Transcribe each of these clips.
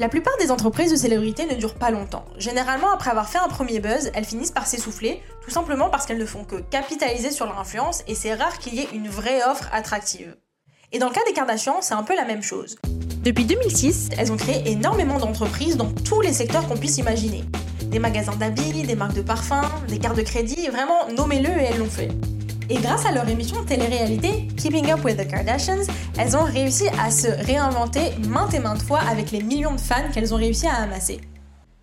La plupart des entreprises de célébrité ne durent pas longtemps. Généralement, après avoir fait un premier buzz, elles finissent par s'essouffler, tout simplement parce qu'elles ne font que capitaliser sur leur influence et c'est rare qu'il y ait une vraie offre attractive. Et dans le cas des Kardashians, c'est un peu la même chose. Depuis 2006, elles ont créé énormément d'entreprises dans tous les secteurs qu'on puisse imaginer. Des magasins d'habits, des marques de parfums, des cartes de crédit, vraiment nommez-le et elles l'ont fait. Et grâce à leur émission de télé-réalité, Keeping Up with the Kardashians, elles ont réussi à se réinventer maintes et maintes fois avec les millions de fans qu'elles ont réussi à amasser.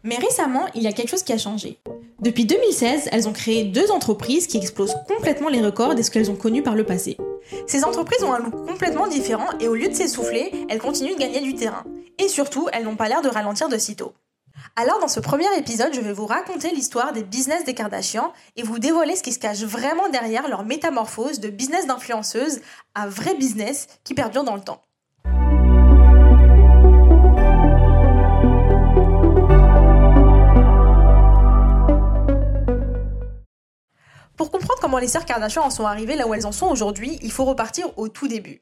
Mais récemment, il y a quelque chose qui a changé. Depuis 2016, elles ont créé deux entreprises qui explosent complètement les records de ce qu'elles ont connu par le passé. Ces entreprises ont un look complètement différent et au lieu de s'essouffler, elles continuent de gagner du terrain. Et surtout, elles n'ont pas l'air de ralentir de sitôt. Alors dans ce premier épisode, je vais vous raconter l'histoire des business des Kardashians et vous dévoiler ce qui se cache vraiment derrière leur métamorphose de business d'influenceuse à vrai business qui perdure dans le temps. Pour comprendre comment les sœurs Kardashian en sont arrivées là où elles en sont aujourd'hui, il faut repartir au tout début.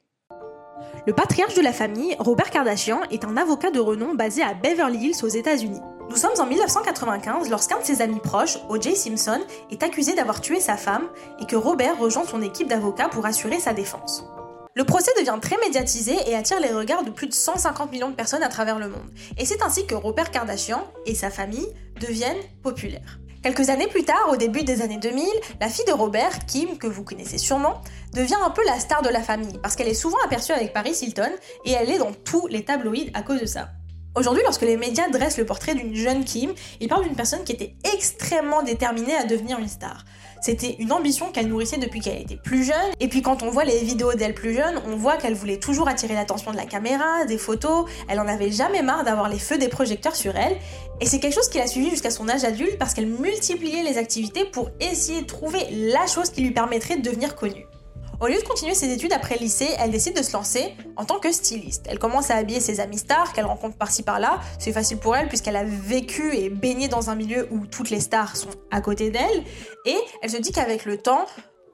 Le patriarche de la famille, Robert Kardashian, est un avocat de renom basé à Beverly Hills aux États-Unis. Nous sommes en 1995 lorsqu'un de ses amis proches, O.J. Simpson, est accusé d'avoir tué sa femme et que Robert rejoint son équipe d'avocats pour assurer sa défense. Le procès devient très médiatisé et attire les regards de plus de 150 millions de personnes à travers le monde. Et c'est ainsi que Robert Kardashian et sa famille deviennent populaires. Quelques années plus tard, au début des années 2000, la fille de Robert, Kim, que vous connaissez sûrement, devient un peu la star de la famille parce qu'elle est souvent aperçue avec Paris Hilton et elle est dans tous les tabloïds à cause de ça. Aujourd'hui, lorsque les médias dressent le portrait d'une jeune Kim, ils parlent d'une personne qui était extrêmement déterminée à devenir une star. C'était une ambition qu'elle nourrissait depuis qu'elle était plus jeune, et puis quand on voit les vidéos d'elle plus jeune, on voit qu'elle voulait toujours attirer l'attention de la caméra, des photos, elle en avait jamais marre d'avoir les feux des projecteurs sur elle, et c'est quelque chose qui l'a suivi jusqu'à son âge adulte parce qu'elle multipliait les activités pour essayer de trouver la chose qui lui permettrait de devenir connue. Au lieu de continuer ses études après le lycée, elle décide de se lancer en tant que styliste. Elle commence à habiller ses amis stars qu'elle rencontre par-ci par-là. C'est facile pour elle puisqu'elle a vécu et baigné dans un milieu où toutes les stars sont à côté d'elle. Et elle se dit qu'avec le temps,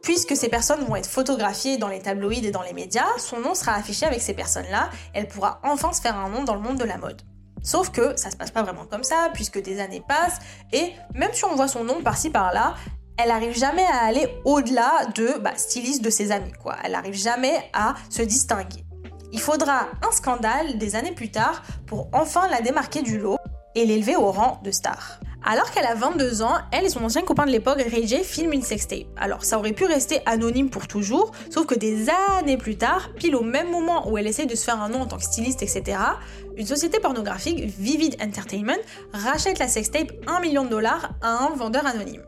puisque ces personnes vont être photographiées dans les tabloïds et dans les médias, son nom sera affiché avec ces personnes-là. Elle pourra enfin se faire un nom dans le monde de la mode. Sauf que ça se passe pas vraiment comme ça, puisque des années passent, et même si on voit son nom par-ci par-là, elle arrive jamais à aller au-delà de bah, styliste de ses amis, quoi. Elle arrive jamais à se distinguer. Il faudra un scandale des années plus tard pour enfin la démarquer du lot et l'élever au rang de star. Alors qu'elle a 22 ans, elle et son ancien copain de l'époque, Ray J, filment une sextape. Alors ça aurait pu rester anonyme pour toujours, sauf que des années plus tard, pile au même moment où elle essaye de se faire un nom en tant que styliste, etc., une société pornographique, Vivid Entertainment, rachète la sextape 1 million de dollars à un vendeur anonyme.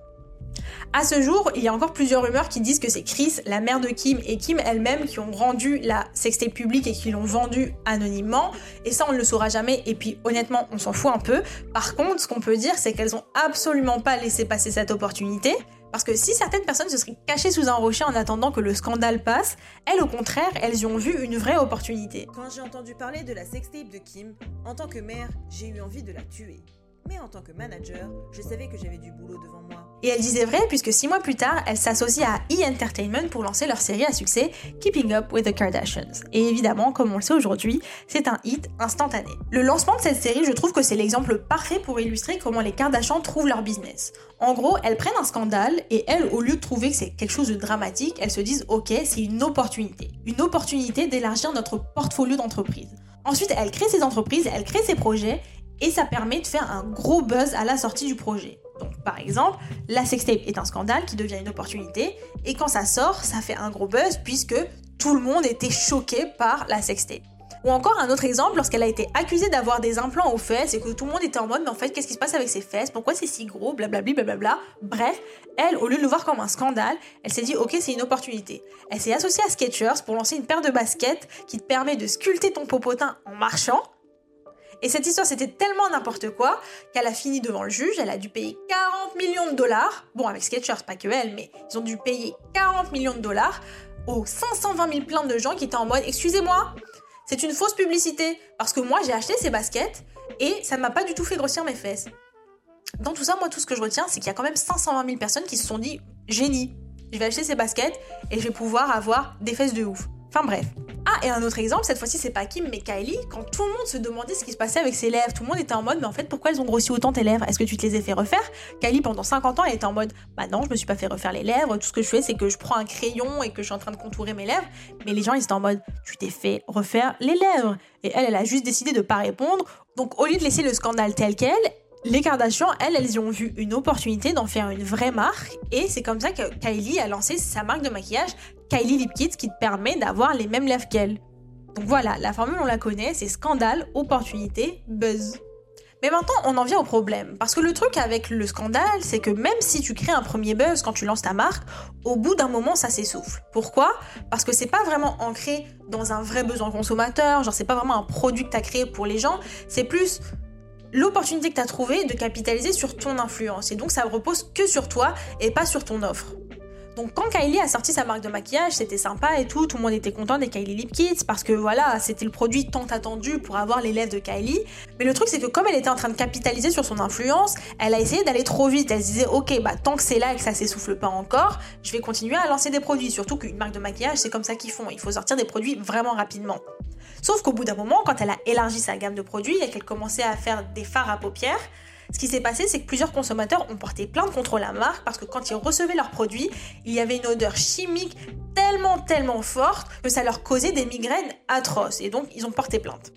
À ce jour, il y a encore plusieurs rumeurs qui disent que c'est Chris, la mère de Kim et Kim elle-même qui ont rendu la sextape publique et qui l'ont vendue anonymement. Et ça, on ne le saura jamais. Et puis, honnêtement, on s'en fout un peu. Par contre, ce qu'on peut dire, c'est qu'elles ont absolument pas laissé passer cette opportunité. Parce que si certaines personnes se seraient cachées sous un rocher en attendant que le scandale passe, elles au contraire, elles y ont vu une vraie opportunité. Quand j'ai entendu parler de la sextape de Kim, en tant que mère, j'ai eu envie de la tuer mais en tant que manager, je savais que j'avais du boulot devant moi. Et elle disait vrai puisque six mois plus tard, elle s'associe à E! Entertainment pour lancer leur série à succès Keeping Up with the Kardashians. Et évidemment, comme on le sait aujourd'hui, c'est un hit instantané. Le lancement de cette série, je trouve que c'est l'exemple parfait pour illustrer comment les Kardashians trouvent leur business. En gros, elles prennent un scandale et elles, au lieu de trouver que c'est quelque chose de dramatique, elles se disent ok, c'est une opportunité. Une opportunité d'élargir notre portfolio d'entreprises. Ensuite, elles créent ces entreprises, elles créent ces projets et ça permet de faire un gros buzz à la sortie du projet. Donc par exemple, la sextape est un scandale qui devient une opportunité et quand ça sort, ça fait un gros buzz puisque tout le monde était choqué par la sextape. Ou encore un autre exemple, lorsqu'elle a été accusée d'avoir des implants aux fesses et que tout le monde était en mode mais en fait qu'est-ce qui se passe avec ses fesses? Pourquoi c'est si gros? Blablabla blablabla. Bref, elle, au lieu de le voir comme un scandale, elle s'est dit ok c'est une opportunité. Elle s'est associée à Skechers pour lancer une paire de baskets qui te permet de sculpter ton popotin en marchant et cette histoire, c'était tellement n'importe quoi qu'elle a fini devant le juge, elle a dû payer 40 millions de dollars. Bon, avec Sketchers, pas que elle, mais ils ont dû payer 40 millions de dollars aux 520 000 plaintes de gens qui étaient en mode Excusez-moi, c'est une fausse publicité parce que moi j'ai acheté ces baskets et ça ne m'a pas du tout fait grossir mes fesses. Dans tout ça, moi tout ce que je retiens, c'est qu'il y a quand même 520 000 personnes qui se sont dit Génie, je vais acheter ces baskets et je vais pouvoir avoir des fesses de ouf. Enfin bref. Ah, et un autre exemple, cette fois-ci c'est pas Kim mais Kylie, quand tout le monde se demandait ce qui se passait avec ses lèvres, tout le monde était en mode mais en fait pourquoi elles ont grossi autant tes lèvres? Est-ce que tu te les as fait refaire? Kylie pendant 50 ans elle était en mode bah non je me suis pas fait refaire les lèvres, tout ce que je fais c'est que je prends un crayon et que je suis en train de contourer mes lèvres, mais les gens ils étaient en mode tu t'es fait refaire les lèvres. Et elle elle a juste décidé de pas répondre, donc au lieu de laisser le scandale tel quel, les Kardashian, elles, elles y ont vu une opportunité d'en faire une vraie marque. Et c'est comme ça que Kylie a lancé sa marque de maquillage Kylie Lip Kit qui te permet d'avoir les mêmes lèvres qu'elle. Donc voilà, la formule on la connaît, c'est scandale, opportunité, buzz. Mais maintenant, on en vient au problème. Parce que le truc avec le scandale, c'est que même si tu crées un premier buzz quand tu lances ta marque, au bout d'un moment, ça s'essouffle. Pourquoi? Parce que c'est pas vraiment ancré dans un vrai besoin consommateur, genre c'est pas vraiment un produit que tu as créé pour les gens, c'est plus l'opportunité que tu as trouvée de capitaliser sur ton influence. Et donc ça repose que sur toi et pas sur ton offre. Donc quand Kylie a sorti sa marque de maquillage, c'était sympa et tout, tout le monde était content des Kylie Lip Kits parce que voilà, c'était le produit tant attendu pour avoir les lèvres de Kylie. Mais le truc c'est que comme elle était en train de capitaliser sur son influence, elle a essayé d'aller trop vite. Elle se disait ok bah tant que c'est là et que ça s'essouffle pas encore, je vais continuer à lancer des produits. Surtout qu'une marque de maquillage c'est comme ça qu'ils font, il faut sortir des produits vraiment rapidement. Sauf qu'au bout d'un moment, quand elle a élargi sa gamme de produits et qu'elle commençait à faire des fards à paupières, ce qui s'est passé, c'est que plusieurs consommateurs ont porté plainte contre la marque parce que quand ils recevaient leurs produits, il y avait une odeur chimique tellement, tellement forte que ça leur causait des migraines atroces. Et donc, ils ont porté plainte.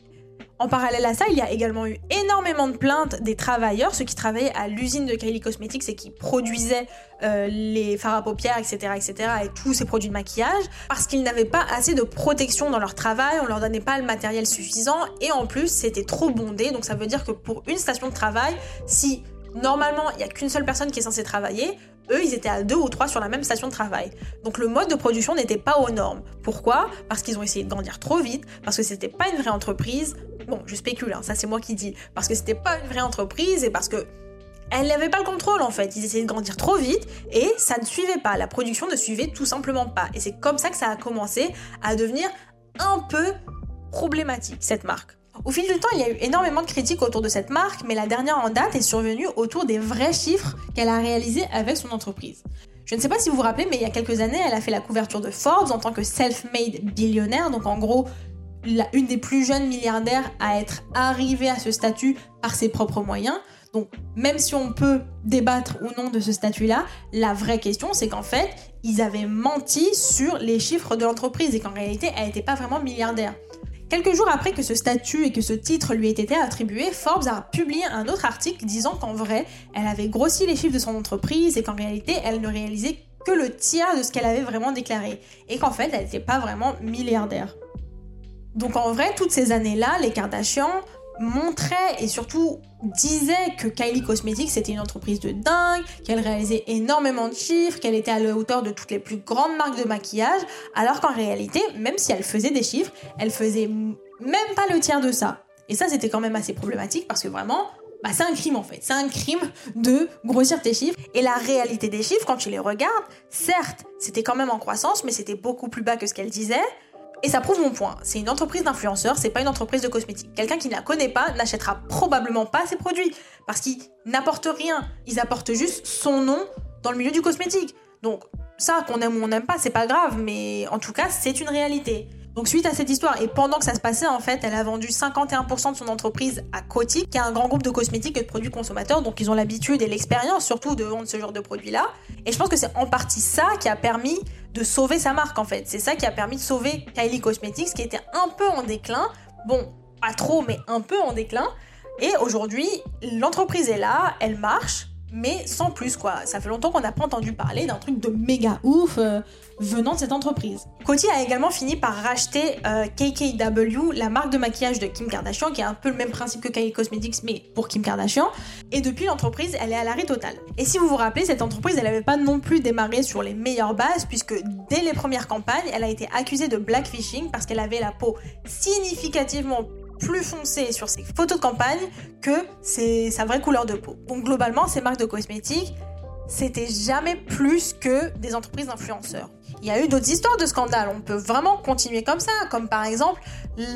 En parallèle à ça, il y a également eu énormément de plaintes des travailleurs, ceux qui travaillaient à l'usine de Kylie Cosmetics et qui produisaient euh, les fards à paupières, etc., etc., et tous ces produits de maquillage, parce qu'ils n'avaient pas assez de protection dans leur travail, on leur donnait pas le matériel suffisant, et en plus, c'était trop bondé, donc ça veut dire que pour une station de travail, si normalement il n'y a qu'une seule personne qui est censée travailler, eux, ils étaient à deux ou trois sur la même station de travail. Donc le mode de production n'était pas aux normes. Pourquoi? Parce qu'ils ont essayé de grandir trop vite, parce que c'était pas une vraie entreprise. Bon, je spécule, hein, ça c'est moi qui dis. Parce que c'était pas une vraie entreprise et parce que elle n'avait pas le contrôle en fait. Ils essayaient de grandir trop vite et ça ne suivait pas. La production ne suivait tout simplement pas. Et c'est comme ça que ça a commencé à devenir un peu problématique cette marque. Au fil du temps, il y a eu énormément de critiques autour de cette marque, mais la dernière en date est survenue autour des vrais chiffres qu'elle a réalisés avec son entreprise. Je ne sais pas si vous vous rappelez, mais il y a quelques années, elle a fait la couverture de Forbes en tant que self-made billionnaire, donc en gros, une des plus jeunes milliardaires à être arrivée à ce statut par ses propres moyens. Donc, même si on peut débattre ou non de ce statut-là, la vraie question, c'est qu'en fait, ils avaient menti sur les chiffres de l'entreprise et qu'en réalité, elle n'était pas vraiment milliardaire. Quelques jours après que ce statut et que ce titre lui ait été attribué, Forbes a publié un autre article disant qu'en vrai, elle avait grossi les chiffres de son entreprise et qu'en réalité, elle ne réalisait que le tiers de ce qu'elle avait vraiment déclaré. Et qu'en fait, elle n'était pas vraiment milliardaire. Donc en vrai, toutes ces années-là, les Kardashians montrait et surtout disait que Kylie Cosmetics c'était une entreprise de dingue, qu'elle réalisait énormément de chiffres, qu'elle était à la hauteur de toutes les plus grandes marques de maquillage, alors qu'en réalité, même si elle faisait des chiffres, elle faisait même pas le tiers de ça. Et ça, c'était quand même assez problématique parce que vraiment, bah, c'est un crime en fait. C'est un crime de grossir tes chiffres. Et la réalité des chiffres, quand tu les regardes, certes, c'était quand même en croissance, mais c'était beaucoup plus bas que ce qu'elle disait. Et ça prouve mon point. C'est une entreprise d'influenceurs, c'est pas une entreprise de cosmétiques. Quelqu'un qui ne la connaît pas n'achètera probablement pas ces produits parce qu'ils n'apportent rien. Ils apportent juste son nom dans le milieu du cosmétique. Donc ça, qu'on aime ou on n'aime pas, c'est pas grave, mais en tout cas, c'est une réalité. Donc suite à cette histoire, et pendant que ça se passait, en fait, elle a vendu 51% de son entreprise à Coty, qui est un grand groupe de cosmétiques et de produits consommateurs, donc ils ont l'habitude et l'expérience surtout de vendre ce genre de produits-là. Et je pense que c'est en partie ça qui a permis de sauver sa marque, en fait. C'est ça qui a permis de sauver Kylie Cosmetics, qui était un peu en déclin. Bon, pas trop, mais un peu en déclin. Et aujourd'hui, l'entreprise est là, elle marche, mais sans plus quoi. Ça fait longtemps qu'on n'a pas entendu parler d'un truc de méga ouf euh, venant de cette entreprise. Coty a également fini par racheter euh, KKW, la marque de maquillage de Kim Kardashian, qui est un peu le même principe que Kylie Cosmetics, mais pour Kim Kardashian. Et depuis, l'entreprise, elle est à l'arrêt total. Et si vous vous rappelez, cette entreprise, elle n'avait pas non plus démarré sur les meilleures bases, puisque dès les premières campagnes, elle a été accusée de blackfishing parce qu'elle avait la peau significativement plus foncé sur ses photos de campagne que c'est sa vraie couleur de peau. Donc globalement, ces marques de cosmétiques, c'était jamais plus que des entreprises d'influenceurs. Il y a eu d'autres histoires de scandales, on peut vraiment continuer comme ça, comme par exemple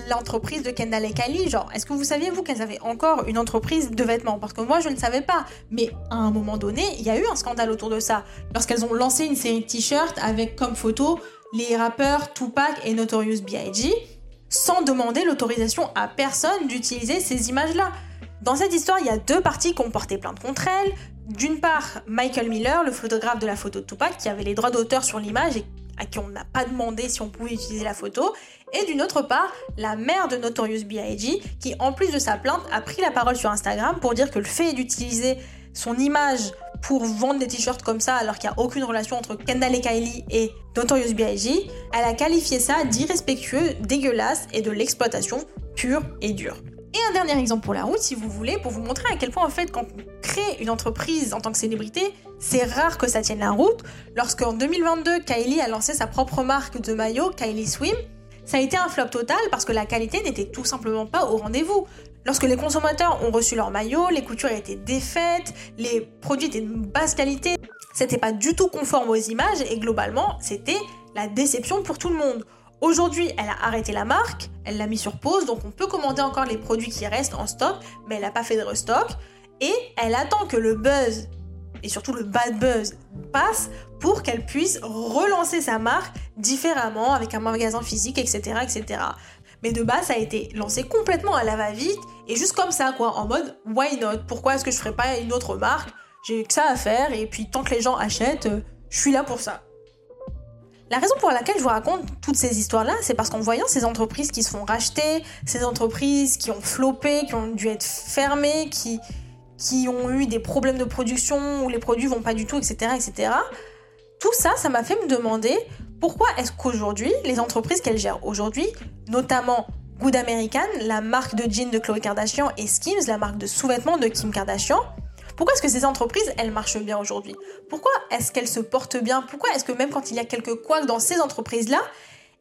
l'entreprise de Kendall et Kylie. Genre, est-ce que vous saviez, vous, qu'elles avaient encore une entreprise de vêtements? Parce que moi, je ne savais pas. Mais à un moment donné, il y a eu un scandale autour de ça. Lorsqu'elles ont lancé une série de t-shirts avec comme photo les rappeurs Tupac et Notorious B.I.G. sans demander l'autorisation à personne d'utiliser ces images-là. Dans cette histoire, il y a deux parties qui ont porté plainte contre elle. D'une part, Michael Miller, le photographe de la photo de Tupac, qui avait les droits d'auteur sur l'image et à qui on n'a pas demandé si on pouvait utiliser la photo. Et d'une autre part, la mère de Notorious B.I.G., qui en plus de sa plainte a pris la parole sur Instagram pour dire que le fait d'utiliser son image pour vendre des t-shirts comme ça alors qu'il n'y a aucune relation entre Kendall et Kylie et Notorious B.I.G., elle a qualifié ça d'irrespectueux, dégueulasse et de l'exploitation pure et dure. Et un dernier exemple pour la route, si vous voulez, pour vous montrer à quel point en fait quand on crée une entreprise en tant que célébrité, c'est rare que ça tienne la route. Lorsqu'en 2022, Kylie a lancé sa propre marque de maillot, Kylie Swim, ça a été un flop total parce que la qualité n'était tout simplement pas au rendez-vous. Lorsque les consommateurs ont reçu leur maillot, les coutures étaient défaites, les produits étaient de basse qualité, c'était pas du tout conforme aux images et globalement, c'était la déception pour tout le monde. Aujourd'hui, elle a arrêté la marque, elle l'a mis sur pause, donc on peut commander encore les produits qui restent en stock, mais elle n'a pas fait de restock. Et elle attend que le buzz, et surtout le bad buzz, passe pour qu'elle puisse relancer sa marque différemment, avec un magasin physique, etc. etc. Mais de base, ça a été lancé complètement à la va-vite, et juste comme ça, quoi, en mode why not? Pourquoi est-ce que je ferais pas une autre marque? J'ai que ça à faire, et puis tant que les gens achètent, euh, je suis là pour ça. La raison pour laquelle je vous raconte toutes ces histoires-là, c'est parce qu'en voyant ces entreprises qui se font racheter, ces entreprises qui ont floppé, qui ont dû être fermées, qui, qui ont eu des problèmes de production où les produits vont pas du tout, etc., etc. Tout ça, ça m'a fait me demander pourquoi est-ce qu'aujourd'hui, les entreprises qu'elles gèrent aujourd'hui, notamment Good American, la marque de jeans de Khloe Kardashian, et Skims, la marque de sous-vêtements de Kim Kardashian, pourquoi est-ce que ces entreprises, elles marchent bien aujourd'hui? Pourquoi est-ce qu'elles se portent bien? Pourquoi est-ce que même quand il y a quelques couacs dans ces entreprises-là,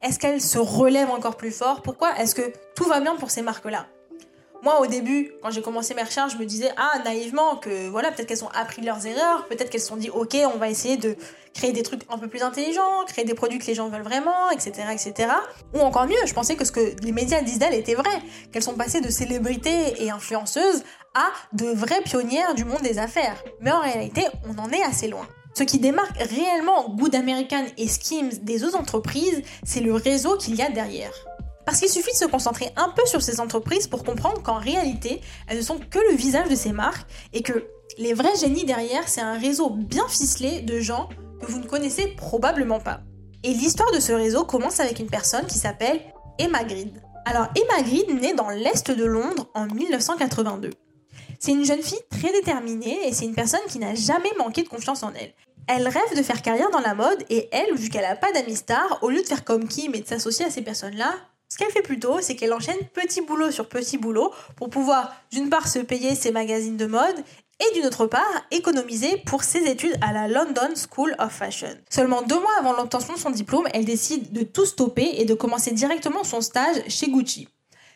est-ce qu'elles se relèvent encore plus fort? Pourquoi est-ce que tout va bien pour ces marques-là? Moi, au début, quand j'ai commencé mes recherches, je me disais, ah, naïvement, que voilà, peut-être qu'elles ont appris leurs erreurs, peut-être qu'elles se sont dit, ok, on va essayer de créer des trucs un peu plus intelligents, créer des produits que les gens veulent vraiment, etc., etc. Ou encore mieux, je pensais que ce que les médias disent d'elles était vrai, qu'elles sont passées de célébrités et influenceuses à de vraies pionnières du monde des affaires. Mais en réalité, on en est assez loin. Ce qui démarque réellement Good American et Skims des autres entreprises, c'est le réseau qu'il y a derrière. Parce qu'il suffit de se concentrer un peu sur ces entreprises pour comprendre qu'en réalité, elles ne sont que le visage de ces marques et que les vrais génies derrière, c'est un réseau bien ficelé de gens que vous ne connaissez probablement pas. Et l'histoire de ce réseau commence avec une personne qui s'appelle Emma Grid. Alors Emma Grid naît dans l'est de Londres en 1982. C'est une jeune fille très déterminée et c'est une personne qui n'a jamais manqué de confiance en elle. Elle rêve de faire carrière dans la mode et elle, vu qu'elle n'a pas d'amis stars, au lieu de faire comme Kim et de s'associer à ces personnes-là, ce qu'elle fait plutôt, c'est qu'elle enchaîne petit boulot sur petit boulot pour pouvoir d'une part se payer ses magazines de mode et d'une autre part économiser pour ses études à la London School of Fashion. Seulement deux mois avant l'obtention de son diplôme, elle décide de tout stopper et de commencer directement son stage chez Gucci.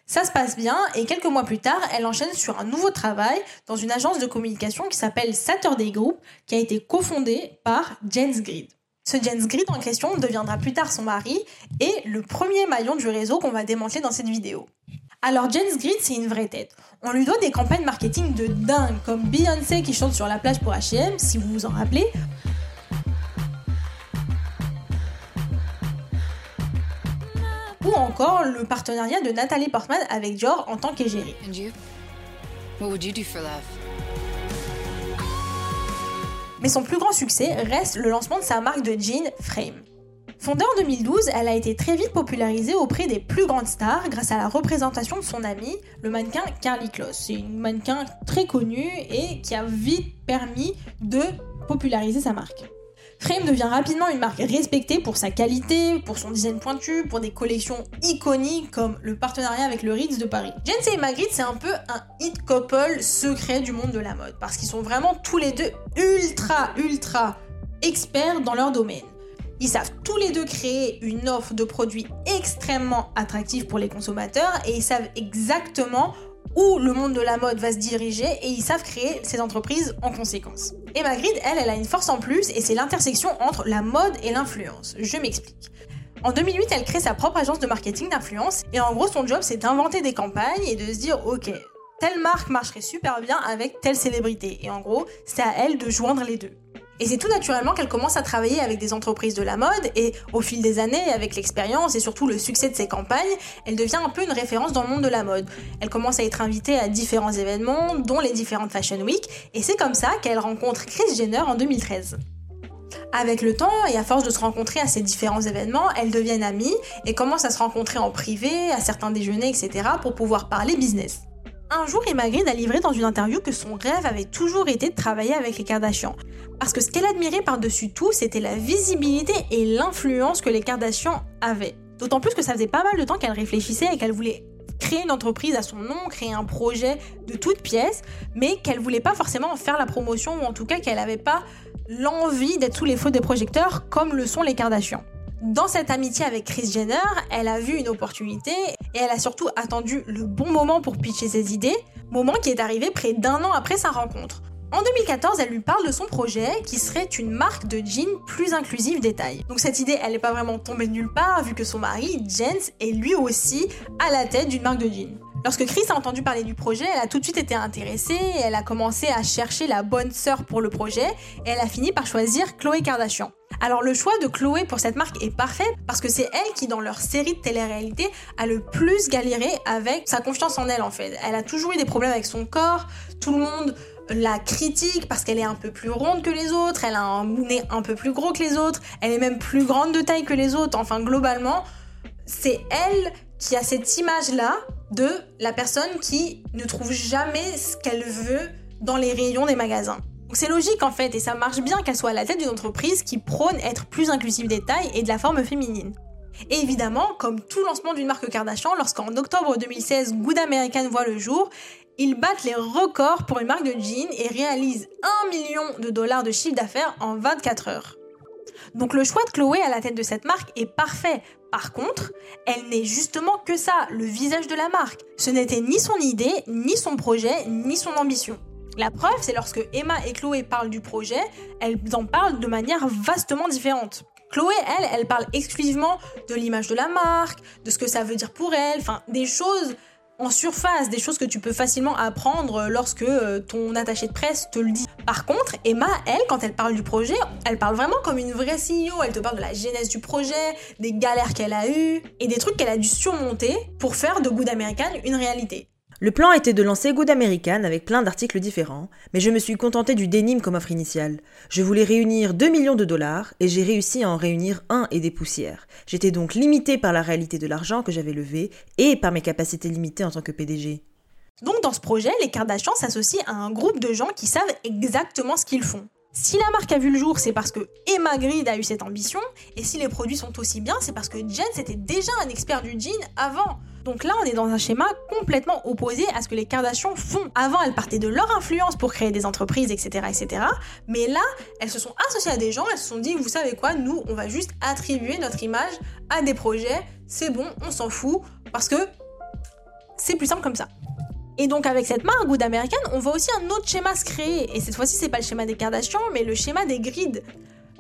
Ça se passe bien et quelques mois plus tard, elle enchaîne sur un nouveau travail dans une agence de communication qui s'appelle Saturday Group, qui a été cofondée par James Grid. Ce James Grid en question deviendra plus tard son mari et le premier maillon du réseau qu'on va démanteler dans cette vidéo. Alors James Grid, c'est une vraie tête. On lui doit des campagnes marketing de dingue, comme Beyoncé qui chante sur la plage pour H&M, si vous vous en rappelez, ou encore le partenariat de Nathalie Portman avec Dior en tant qu'égérie. Mais son plus grand succès reste le lancement de sa marque de jeans Frame. Fondée en 2012, elle a été très vite popularisée auprès des plus grandes stars grâce à la représentation de son amie, le mannequin Carly Kloss. C'est une mannequin très connue et qui a vite permis de populariser sa marque. Frame devient rapidement une marque respectée pour sa qualité, pour son design pointu, pour des collections iconiques comme le partenariat avec le Ritz de Paris. Jensen et Magritte, c'est un peu un hit couple secret du monde de la mode parce qu'ils sont vraiment tous les deux ultra, ultra experts dans leur domaine. Ils savent tous les deux créer une offre de produits extrêmement attractive pour les consommateurs et ils savent exactement où le monde de la mode va se diriger et ils savent créer ces entreprises en conséquence. Et Magritte, elle, elle a une force en plus et c'est l'intersection entre la mode et l'influence. Je m'explique. En 2008, elle crée sa propre agence de marketing d'influence et en gros, son job, c'est d'inventer des campagnes et de se dire, ok, telle marque marcherait super bien avec telle célébrité. Et en gros, c'est à elle de joindre les deux. Et c'est tout naturellement qu'elle commence à travailler avec des entreprises de la mode et au fil des années, avec l'expérience et surtout le succès de ses campagnes, elle devient un peu une référence dans le monde de la mode. Elle commence à être invitée à différents événements, dont les différentes Fashion Week, et c'est comme ça qu'elle rencontre Chris Jenner en 2013. Avec le temps et à force de se rencontrer à ces différents événements, elles deviennent amies et commencent à se rencontrer en privé, à certains déjeuners, etc. pour pouvoir parler business. Un jour, Emma a livré dans une interview que son rêve avait toujours été de travailler avec les Kardashians. Parce que ce qu'elle admirait par-dessus tout, c'était la visibilité et l'influence que les Kardashians avaient. D'autant plus que ça faisait pas mal de temps qu'elle réfléchissait et qu'elle voulait créer une entreprise à son nom, créer un projet de toutes pièces, mais qu'elle voulait pas forcément faire la promotion ou en tout cas qu'elle n'avait pas l'envie d'être sous les feux des projecteurs comme le sont les Kardashians. Dans cette amitié avec Chris Jenner, elle a vu une opportunité et elle a surtout attendu le bon moment pour pitcher ses idées, moment qui est arrivé près d'un an après sa rencontre. En 2014, elle lui parle de son projet qui serait une marque de jeans plus inclusive des tailles. Donc cette idée, elle n'est pas vraiment tombée de nulle part vu que son mari, Jens, est lui aussi à la tête d'une marque de jeans. Lorsque Chris a entendu parler du projet, elle a tout de suite été intéressée et elle a commencé à chercher la bonne sœur pour le projet et elle a fini par choisir Chloé Kardashian. Alors le choix de Chloé pour cette marque est parfait parce que c'est elle qui dans leur série de télé-réalité a le plus galéré avec sa confiance en elle en fait. Elle a toujours eu des problèmes avec son corps, tout le monde la critique parce qu'elle est un peu plus ronde que les autres, elle a un nez un peu plus gros que les autres, elle est même plus grande de taille que les autres, enfin globalement, c'est elle qui a cette image-là de la personne qui ne trouve jamais ce qu'elle veut dans les rayons des magasins. C'est logique en fait, et ça marche bien qu'elle soit à la tête d'une entreprise qui prône être plus inclusive des tailles et de la forme féminine. Et évidemment, comme tout lancement d'une marque Kardashian, lorsqu'en octobre 2016, Good American voit le jour, ils battent les records pour une marque de jeans et réalisent 1 million de dollars de chiffre d'affaires en 24 heures. Donc le choix de Chloé à la tête de cette marque est parfait. Par contre, elle n'est justement que ça, le visage de la marque. Ce n'était ni son idée, ni son projet, ni son ambition. La preuve, c'est lorsque Emma et Chloé parlent du projet, elles en parlent de manière vastement différente. Chloé, elle, elle parle exclusivement de l'image de la marque, de ce que ça veut dire pour elle, enfin des choses surface, des choses que tu peux facilement apprendre lorsque euh, ton attaché de presse te le dit. Par contre, Emma, elle, quand elle parle du projet, elle parle vraiment comme une vraie CEO. Elle te parle de la genèse du projet, des galères qu'elle a eues et des trucs qu'elle a dû surmonter pour faire de Good American une réalité. Le plan était de lancer Good American avec plein d'articles différents, mais je me suis contenté du dénime comme offre initiale. Je voulais réunir 2 millions de dollars et j'ai réussi à en réunir un et des poussières. J'étais donc limité par la réalité de l'argent que j'avais levé et par mes capacités limitées en tant que PDG. Donc dans ce projet, les Kardashians s'associent à un groupe de gens qui savent exactement ce qu'ils font. Si la marque a vu le jour, c'est parce que Emma Grid a eu cette ambition, et si les produits sont aussi bien, c'est parce que Jens était déjà un expert du jean avant. Donc là, on est dans un schéma complètement opposé à ce que les Kardashians font. Avant, elles partaient de leur influence pour créer des entreprises, etc., etc. Mais là, elles se sont associées à des gens, elles se sont dit, vous savez quoi, nous, on va juste attribuer notre image à des projets. C'est bon, on s'en fout, parce que c'est plus simple comme ça. Et donc avec cette marque Good American, on voit aussi un autre schéma se créer. Et cette fois-ci, c'est pas le schéma des Kardashians, mais le schéma des grids.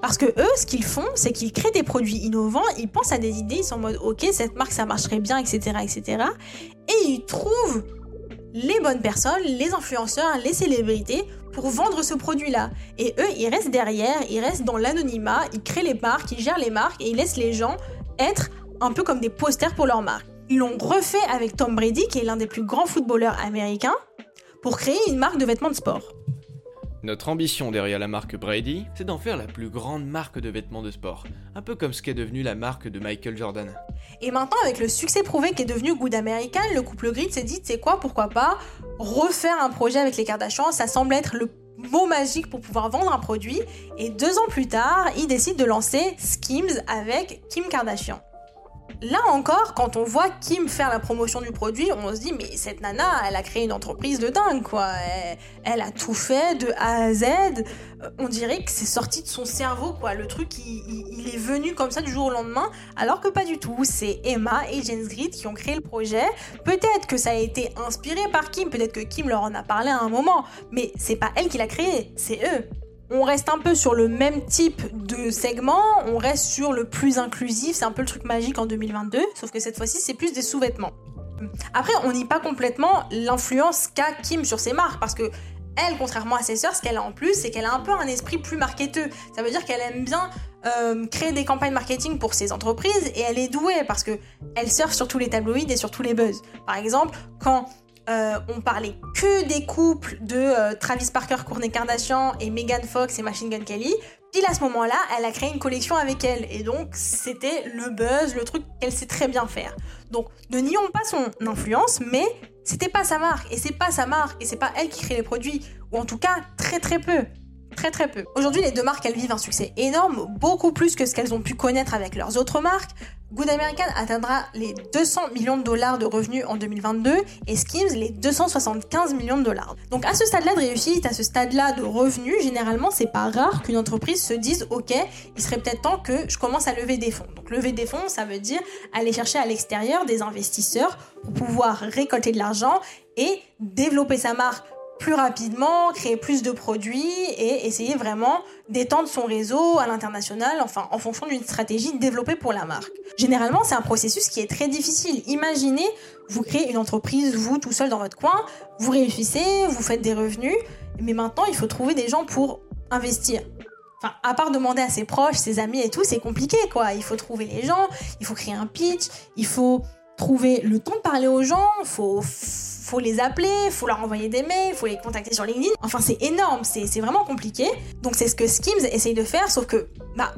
Parce que eux, ce qu'ils font, c'est qu'ils créent des produits innovants, ils pensent à des idées, ils sont en mode ok, cette marque ça marcherait bien, etc. etc. Et ils trouvent les bonnes personnes, les influenceurs, les célébrités pour vendre ce produit-là. Et eux, ils restent derrière, ils restent dans l'anonymat, ils créent les marques, ils gèrent les marques et ils laissent les gens être un peu comme des posters pour leur marque. Ils l'ont refait avec Tom Brady, qui est l'un des plus grands footballeurs américains, pour créer une marque de vêtements de sport. Notre ambition derrière la marque Brady, c'est d'en faire la plus grande marque de vêtements de sport, un peu comme ce qu'est devenu la marque de Michael Jordan. Et maintenant, avec le succès prouvé qu'est devenu Good American, le couple Grid s'est dit, c'est quoi, pourquoi pas, refaire un projet avec les Kardashians, ça semble être le mot magique pour pouvoir vendre un produit. Et deux ans plus tard, ils décident de lancer Skims avec Kim Kardashian. Là encore, quand on voit Kim faire la promotion du produit, on se dit mais cette nana, elle a créé une entreprise de dingue quoi. Elle, a tout fait de A à Z. Euh, on dirait que c'est sorti de son cerveau quoi. Le truc, il, est venu comme ça du jour au lendemain, alors que pas du tout. C'est Emma et James Grid qui ont créé le projet. Peut-être que ça a été inspiré par Kim, peut-être que Kim leur en a parlé à un moment, mais c'est pas elle qui l'a créé, c'est eux on reste un peu sur le même type de segment, on reste sur le plus inclusif, c'est un peu le truc magique en 2022, sauf que cette fois-ci c'est plus des sous-vêtements. Après, on nie pas complètement l'influence qu'a Kim sur ses marques, parce que elle, contrairement à ses sœurs, ce qu'elle a en plus, c'est qu'elle a un peu un esprit plus marketeux. Ça veut dire qu'elle aime bien euh, créer des campagnes marketing pour ses entreprises et elle est douée parce que elle surfe sur tous les tabloïds et sur tous les buzz. Par exemple, quand euh, on parlait que des couples de euh, Travis Parker, Kourtney Kardashian et Megan Fox et Machine Gun Kelly. Puis à ce moment-là, elle a créé une collection avec elle. Et donc, c'était le buzz, le truc qu'elle sait très bien faire. Donc, ne nions pas son influence, mais c'était pas sa marque. Et c'est pas sa marque. Et c'est pas elle qui crée les produits. Ou en tout cas, très très peu. Très très peu. Aujourd'hui, les deux marques, elles vivent un succès énorme, beaucoup plus que ce qu'elles ont pu connaître avec leurs autres marques. Good American atteindra les 200 millions de dollars de revenus en 2022 et Skims les 275 millions de dollars. Donc à ce stade-là de réussite, à ce stade-là de revenus, généralement c'est pas rare qu'une entreprise se dise ok, il serait peut-être temps que je commence à lever des fonds. Donc lever des fonds, ça veut dire aller chercher à l'extérieur des investisseurs pour pouvoir récolter de l'argent et développer sa marque plus rapidement, créer plus de produits et essayer vraiment d'étendre son réseau à l'international, enfin en fonction d'une stratégie développée pour la marque. Généralement, c'est un processus qui est très difficile. Imaginez, vous créez une entreprise, vous tout seul dans votre coin, vous réussissez, vous faites des revenus, mais maintenant il faut trouver des gens pour investir. Enfin, à part demander à ses proches, ses amis et tout, c'est compliqué quoi. Il faut trouver les gens, il faut créer un pitch, il faut trouver le temps de parler aux gens, faut faut les appeler, faut leur envoyer des mails, faut les contacter sur LinkedIn. Enfin, c'est énorme, c'est vraiment compliqué. Donc, c'est ce que Skims essaye de faire, sauf que, bah,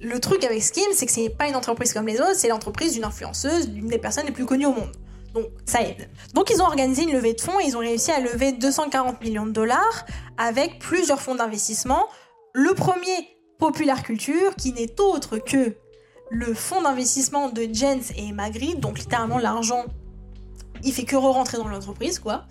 le truc avec Skims, c'est que c'est pas une entreprise comme les autres, c'est l'entreprise d'une influenceuse, d'une des personnes les plus connues au monde. Donc, ça aide. Donc, ils ont organisé une levée de fonds et ils ont réussi à lever 240 millions de dollars avec plusieurs fonds d'investissement. Le premier, Popular Culture, qui n'est autre que le fonds d'investissement de Jens et Magritte, donc littéralement l'argent il fait que re-rentrer dans l'entreprise, quoi.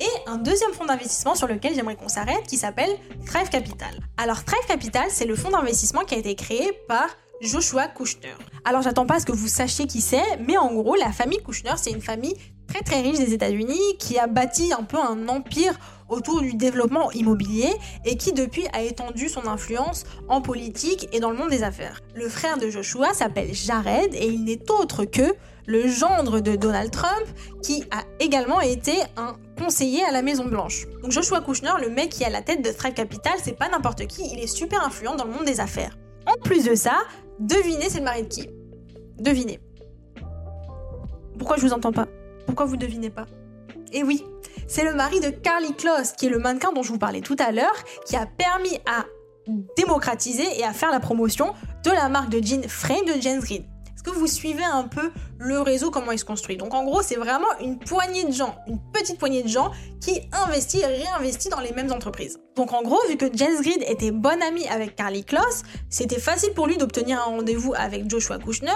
Et un deuxième fonds d'investissement sur lequel j'aimerais qu'on s'arrête qui s'appelle Thrive Capital. Alors Thrive Capital, c'est le fonds d'investissement qui a été créé par Joshua Kushner. Alors j'attends pas à ce que vous sachiez qui c'est, mais en gros, la famille Kushner, c'est une famille très très riche des États-Unis qui a bâti un peu un empire autour du développement immobilier et qui depuis a étendu son influence en politique et dans le monde des affaires. Le frère de Joshua s'appelle Jared et il n'est autre que le gendre de Donald Trump, qui a également été un conseiller à la Maison Blanche. Donc Joshua Kushner, le mec qui à la tête de Thrive Capital, c'est pas n'importe qui, il est super influent dans le monde des affaires. En plus de ça, devinez c'est le mari de qui? Devinez. Pourquoi je vous entends pas? Pourquoi vous devinez pas? Eh oui, c'est le mari de Carly Kloss, qui est le mannequin dont je vous parlais tout à l'heure, qui a permis à démocratiser et à faire la promotion de la marque de jeans Frame de James Green que vous suivez un peu le réseau, comment il se construit Donc en gros, c'est vraiment une poignée de gens, une petite poignée de gens qui investit et réinvestit dans les mêmes entreprises. Donc en gros, vu que Jens Grid était bon ami avec Carly Kloss, c'était facile pour lui d'obtenir un rendez-vous avec Joshua Kushner,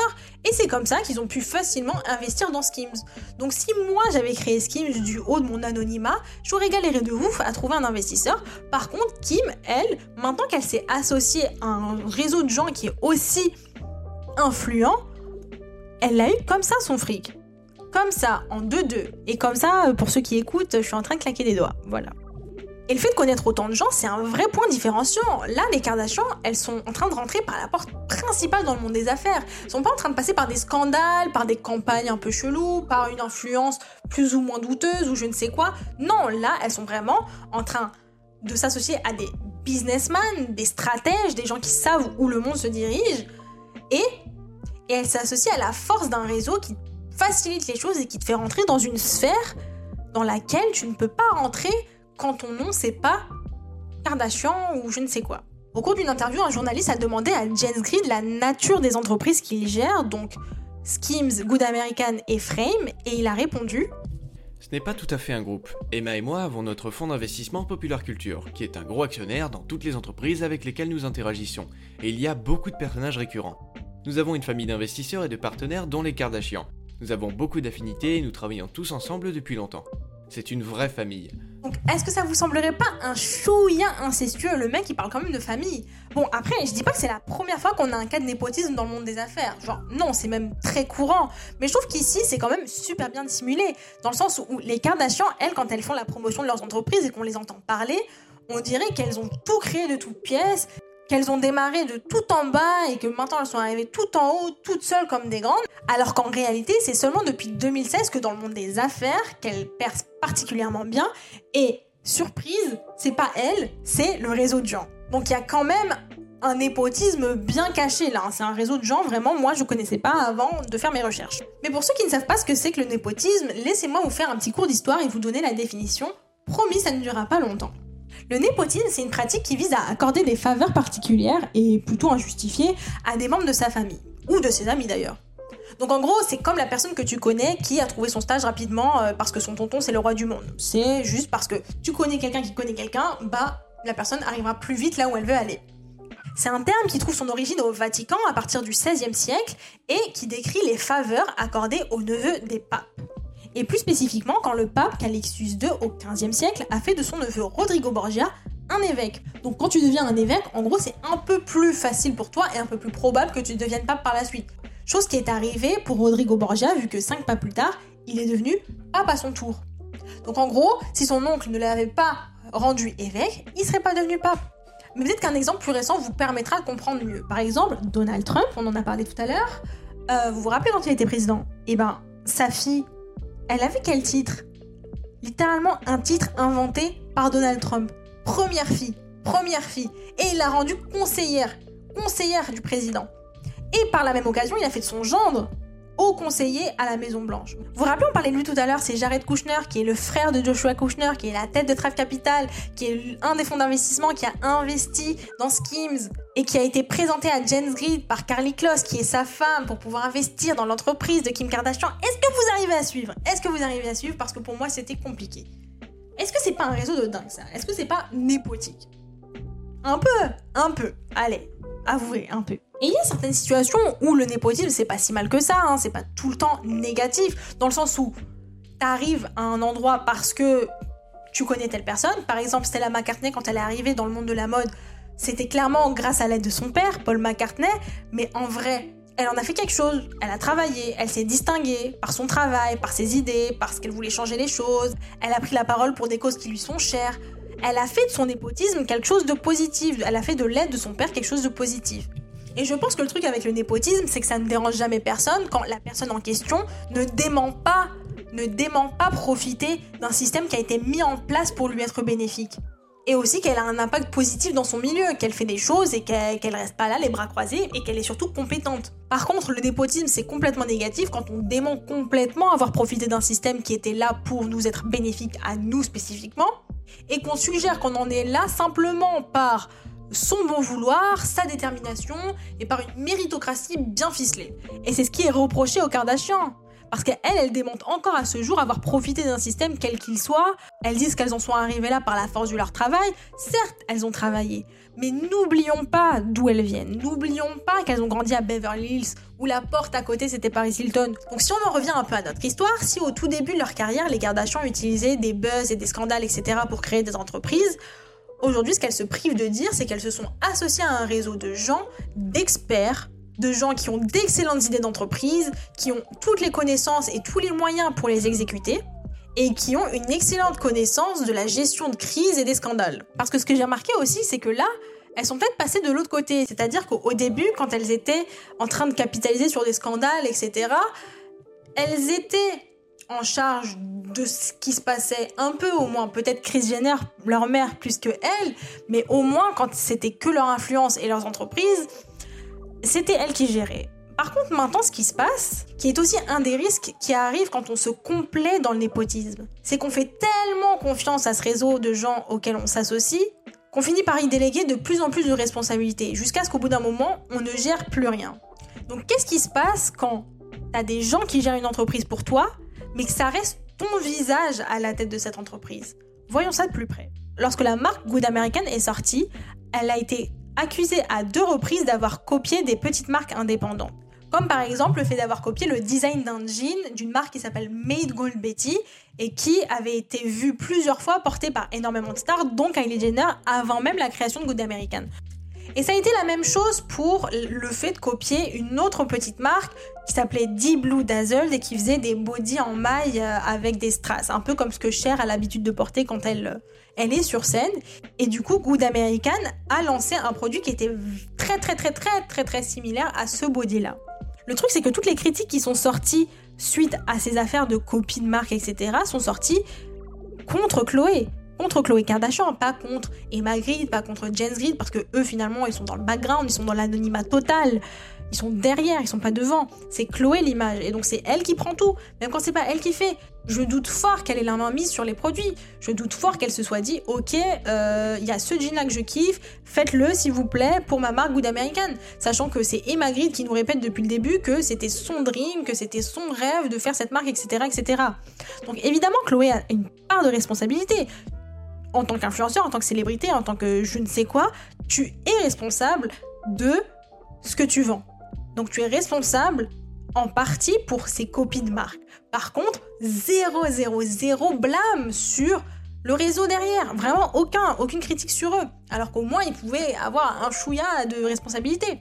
et c'est comme ça qu'ils ont pu facilement investir dans Skims. Donc si moi j'avais créé Skims du haut de mon anonymat, j'aurais galéré de ouf à trouver un investisseur. Par contre, Kim, elle, maintenant qu'elle s'est associée à un réseau de gens qui est aussi influent, elle a eu comme ça son fric. Comme ça, en deux-deux. Et comme ça, euh, pour ceux qui écoutent, je suis en train de claquer des doigts. Voilà. Et le fait de connaître autant de gens, c'est un vrai point différenciant. Là, les Kardashians, elles sont en train de rentrer par la porte principale dans le monde des affaires. Elles sont pas en train de passer par des scandales, par des campagnes un peu cheloues, par une influence plus ou moins douteuse ou je ne sais quoi. Non, là, elles sont vraiment en train de s'associer à des businessmen, des stratèges, des gens qui savent où le monde se dirige. Et et elle s'associe à la force d'un réseau qui facilite les choses et qui te fait rentrer dans une sphère dans laquelle tu ne peux pas rentrer quand ton nom c'est pas Kardashian ou je ne sais quoi. Au cours d'une interview, un journaliste a demandé à James Grid la nature des entreprises qu'il gère, donc Skims, Good American et Frame, et il a répondu Ce n'est pas tout à fait un groupe. Emma et moi avons notre fonds d'investissement Popular Culture, qui est un gros actionnaire dans toutes les entreprises avec lesquelles nous interagissons, et il y a beaucoup de personnages récurrents. Nous avons une famille d'investisseurs et de partenaires dont les Kardashians. Nous avons beaucoup d'affinités et nous travaillons tous ensemble depuis longtemps. C'est une vraie famille. Donc, est-ce que ça vous semblerait pas un chouïa incestueux? Le mec, il parle quand même de famille. Bon, après, je dis pas que c'est la première fois qu'on a un cas de népotisme dans le monde des affaires. Genre, non, c'est même très courant. Mais je trouve qu'ici, c'est quand même super bien dissimulé. Dans le sens où les Kardashians, elles, quand elles font la promotion de leurs entreprises et qu'on les entend parler, on dirait qu'elles ont tout créé de toutes pièces, qu'elles ont démarré de tout en bas et que maintenant elles sont arrivées tout en haut, toutes seules comme des grandes, alors qu'en réalité c'est seulement depuis 2016 que dans le monde des affaires qu'elles percent particulièrement bien et surprise, c'est pas elle, c'est le réseau de gens. Donc il y a quand même un népotisme bien caché là. C'est un réseau de gens, vraiment, moi je connaissais pas avant de faire mes recherches. Mais pour ceux qui ne savent pas ce que c'est que le népotisme, laissez-moi vous faire un petit cours d'histoire et vous donner la définition. Promis, ça ne durera pas longtemps. Le népotisme, c'est une pratique qui vise à accorder des faveurs particulières et plutôt injustifiées à des membres de sa famille, ou de ses amis d'ailleurs. Donc en gros, c'est comme la personne que tu connais qui a trouvé son stage rapidement euh, parce que son tonton c'est le roi du monde. C'est juste parce que tu connais quelqu'un qui connaît quelqu'un, bah la personne arrivera plus vite là où elle veut aller. C'est un terme qui trouve son origine au Vatican à partir du XVIe siècle et qui décrit les faveurs accordées aux neveux des papes. Et plus spécifiquement quand le pape Calixtus II au XVe siècle a fait de son neveu Rodrigo Borgia un évêque. Donc quand tu deviens un évêque, en gros c'est un peu plus facile pour toi et un peu plus probable que tu deviennes pape par la suite. Chose qui est arrivée pour Rodrigo Borgia vu que cinq pas plus tard, il est devenu pape à son tour. Donc en gros, si son oncle ne l'avait pas rendu évêque, il serait pas devenu pape. Mais peut-être qu'un exemple plus récent vous permettra de comprendre mieux. Par exemple, Donald Trump, on en a parlé tout à l'heure. Euh, vous vous rappelez quand il était président? Eh ben, sa fille, elle avait quel titre? Littéralement un titre inventé par Donald Trump. Première fille, première fille. Et il l'a rendue conseillère, conseillère du président. Et par la même occasion, il a fait de son gendre haut conseiller à la Maison Blanche. Vous vous rappelez, on parlait de lui tout à l'heure, c'est Jared Kushner, qui est le frère de Joshua Kushner, qui est la tête de Trave Capital, qui est un des fonds d'investissement qui a investi dans Skims et qui a été présenté à James Grid par Carly Kloss, qui est sa femme, pour pouvoir investir dans l'entreprise de Kim Kardashian. Est-ce que vous arrivez à suivre? Est-ce que vous arrivez à suivre? Parce que pour moi, c'était compliqué. Est-ce que c'est pas un réseau de dingue ça? Est-ce que c'est pas népotique? Un peu, un peu. Allez, avouez un peu. Et il y a certaines situations où le népotisme, c'est pas si mal que ça, hein, c'est pas tout le temps négatif, dans le sens où t'arrives à un endroit parce que tu connais telle personne. Par exemple, Stella McCartney, quand elle est arrivée dans le monde de la mode, c'était clairement grâce à l'aide de son père, Paul McCartney, mais en vrai, elle en a fait quelque chose. Elle a travaillé, elle s'est distinguée par son travail, par ses idées, parce qu'elle voulait changer les choses. Elle a pris la parole pour des causes qui lui sont chères. Elle a fait de son népotisme quelque chose de positif. Elle a fait de l'aide de son père quelque chose de positif. Et je pense que le truc avec le népotisme, c'est que ça ne dérange jamais personne quand la personne en question ne dément pas, ne profiter d'un système qui a été mis en place pour lui être bénéfique. Et aussi qu'elle a un impact positif dans son milieu, qu'elle fait des choses et qu'elle reste pas là les bras croisés et qu'elle est surtout compétente. Par contre, le népotisme c'est complètement négatif quand on dément complètement avoir profité d'un système qui était là pour nous être bénéfique à nous spécifiquement et qu'on suggère qu'on en est là simplement par son bon vouloir, sa détermination et par une méritocratie bien ficelée. Et c'est ce qui est reproché aux Kardashian. Parce qu'elles, elles démontent encore à ce jour avoir profité d'un système quel qu'il soit. Elles disent qu'elles en sont arrivées là par la force de leur travail. Certes, elles ont travaillé. Mais n'oublions pas d'où elles viennent. N'oublions pas qu'elles ont grandi à Beverly Hills, où la porte à côté c'était Paris Hilton. Donc si on en revient un peu à notre histoire, si au tout début de leur carrière, les Kardashian utilisaient des buzz et des scandales, etc. pour créer des entreprises, Aujourd'hui, ce qu'elles se privent de dire, c'est qu'elles se sont associées à un réseau de gens, d'experts, de gens qui ont d'excellentes idées d'entreprise, qui ont toutes les connaissances et tous les moyens pour les exécuter, et qui ont une excellente connaissance de la gestion de crise et des scandales. Parce que ce que j'ai remarqué aussi, c'est que là, elles sont peut-être passées de l'autre côté. C'est-à-dire qu'au début, quand elles étaient en train de capitaliser sur des scandales, etc., elles étaient en charge de ce qui se passait un peu au moins, peut-être Chris Jenner, leur mère plus que elle, mais au moins quand c'était que leur influence et leurs entreprises, c'était elle qui gérait. Par contre, maintenant, ce qui se passe, qui est aussi un des risques qui arrive quand on se complaît dans le népotisme, c'est qu'on fait tellement confiance à ce réseau de gens auxquels on s'associe qu'on finit par y déléguer de plus en plus de responsabilités, jusqu'à ce qu'au bout d'un moment, on ne gère plus rien. Donc, qu'est-ce qui se passe quand t'as des gens qui gèrent une entreprise pour toi, mais que ça reste ton visage à la tête de cette entreprise? Voyons ça de plus près. Lorsque la marque Good American est sortie, elle a été accusée à deux reprises d'avoir copié des petites marques indépendantes. Comme par exemple le fait d'avoir copié le design d'un jean d'une marque qui s'appelle Made Gold Betty et qui avait été vu plusieurs fois porté par énormément de stars, dont Kylie Jenner, avant même la création de Good American. Et ça a été la même chose pour le fait de copier une autre petite marque qui s'appelait Deep Blue Dazzled et qui faisait des bodys en maille euh, avec des strass, un peu comme ce que Cher a l'habitude de porter quand elle, euh, elle est sur scène. Et du coup, Good American a lancé un produit qui était très très très très très très similaire à ce body-là. Le truc, c'est que toutes les critiques qui sont sorties suite à ces affaires de copie de marque, etc., sont sorties contre Chloé contre Chloé Kardashian, pas contre Emma Grid, pas contre Jens Grid, parce que eux finalement ils sont dans le background, ils sont dans l'anonymat total. Ils sont derrière, ils sont pas devant. C'est Chloé l'image, et donc c'est elle qui prend tout, même quand c'est pas elle qui fait. Je doute fort qu'elle ait la main mise sur les produits. Je doute fort qu'elle se soit dit, ok, euh, il y a ce jean là que je kiffe, faites-le s'il vous plaît pour ma marque Good American. Sachant que c'est Emma Grid qui nous répète depuis le début que c'était son dream, que c'était son rêve de faire cette marque, etc., etc. Donc évidemment, Chloé a une part de responsabilité en tant qu'influenceur, en tant que célébrité, en tant que je ne sais quoi, tu es responsable de ce que tu vends. Donc tu es responsable en partie pour ces copies de marque. Par contre, 0, 0, 0 blâme sur le réseau derrière. Vraiment aucun, aucune critique sur eux. Alors qu'au moins ils pouvaient avoir un chouïa de responsabilité.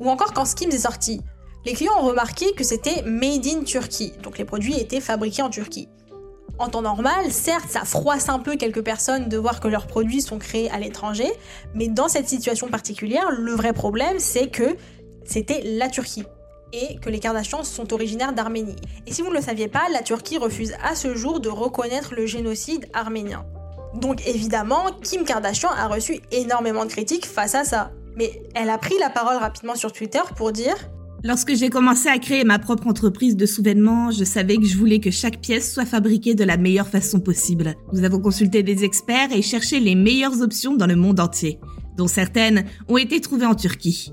Ou encore quand Skims est sorti, les clients ont remarqué que c'était made in Turkey. Donc les produits étaient fabriqués en Turquie. En temps normal, certes, ça froisse un peu quelques personnes de voir que leurs produits sont créés à l'étranger, mais dans cette situation particulière, le vrai problème, c'est que c'était la Turquie et que les Kardashians sont originaires d'Arménie. Et si vous ne le saviez pas, la Turquie refuse à ce jour de reconnaître le génocide arménien. Donc évidemment, Kim Kardashian a reçu énormément de critiques face à ça. Mais elle a pris la parole rapidement sur Twitter pour dire Lorsque j'ai commencé à créer ma propre entreprise de souvènements, je savais que je voulais que chaque pièce soit fabriquée de la meilleure façon possible. Nous avons consulté des experts et cherché les meilleures options dans le monde entier, dont certaines ont été trouvées en Turquie.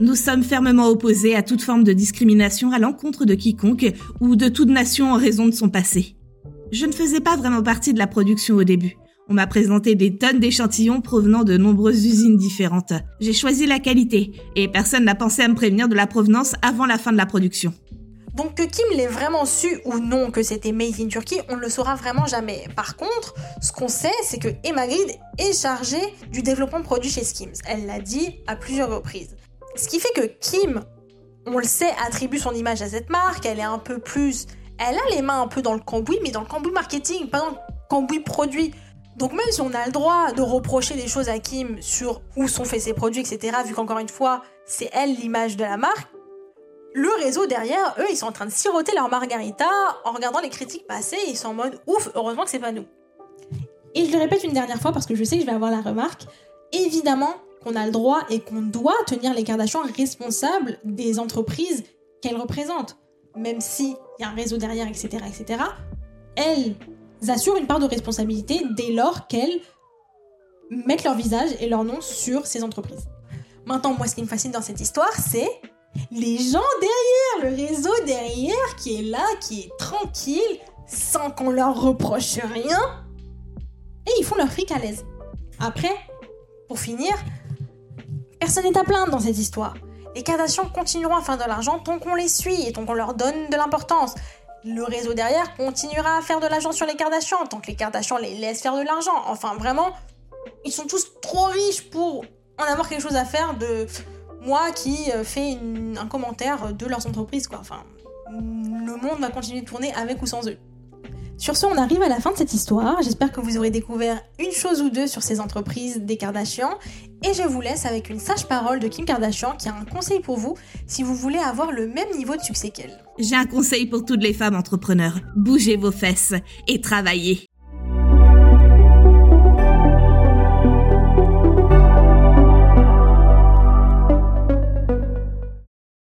Nous sommes fermement opposés à toute forme de discrimination à l'encontre de quiconque ou de toute nation en raison de son passé. Je ne faisais pas vraiment partie de la production au début. On m'a présenté des tonnes d'échantillons provenant de nombreuses usines différentes. J'ai choisi la qualité et personne n'a pensé à me prévenir de la provenance avant la fin de la production. Donc que Kim l'ait vraiment su ou non que c'était Made in Turkey, on ne le saura vraiment jamais. Par contre, ce qu'on sait, c'est que Emma Grid est chargée du développement de produits chez Skims. Elle l'a dit à plusieurs reprises. Ce qui fait que Kim, on le sait, attribue son image à cette marque, elle est un peu plus... Elle a les mains un peu dans le cambouis, mais dans le cambouis marketing, pas dans le cambouis produit. Donc même si on a le droit de reprocher des choses à Kim sur où sont faits ses produits, etc., vu qu'encore une fois, c'est elle l'image de la marque, le réseau derrière, eux, ils sont en train de siroter leur margarita en regardant les critiques passer, ils sont en mode ouf, heureusement que c'est pas nous. Et je le répète une dernière fois parce que je sais que je vais avoir la remarque. Évidemment, qu'on a le droit et qu'on doit tenir les Kardashians responsables des entreprises qu'elles représentent. Même s'il y a un réseau derrière, etc., etc., elles assurent une part de responsabilité dès lors qu'elles mettent leur visage et leur nom sur ces entreprises. Maintenant, moi, ce qui me fascine dans cette histoire, c'est les gens derrière, le réseau derrière qui est là, qui est tranquille, sans qu'on leur reproche rien, et ils font leur fric à l'aise. Après, pour finir, Personne n'est à plaindre dans cette histoire. Les Kardashians continueront à faire de l'argent tant qu'on les suit et tant qu'on leur donne de l'importance. Le réseau derrière continuera à faire de l'argent sur les Kardashians tant que les Kardashians les laissent faire de l'argent. Enfin, vraiment, ils sont tous trop riches pour en avoir quelque chose à faire de moi qui euh, fais un commentaire de leurs entreprises, quoi. Enfin, le monde va continuer de tourner avec ou sans eux. Sur ce, on arrive à la fin de cette histoire. J'espère que vous aurez découvert une chose ou deux sur ces entreprises des Kardashians. Et je vous laisse avec une sage parole de Kim Kardashian qui a un conseil pour vous si vous voulez avoir le même niveau de succès qu'elle. J'ai un conseil pour toutes les femmes entrepreneurs. Bougez vos fesses et travaillez.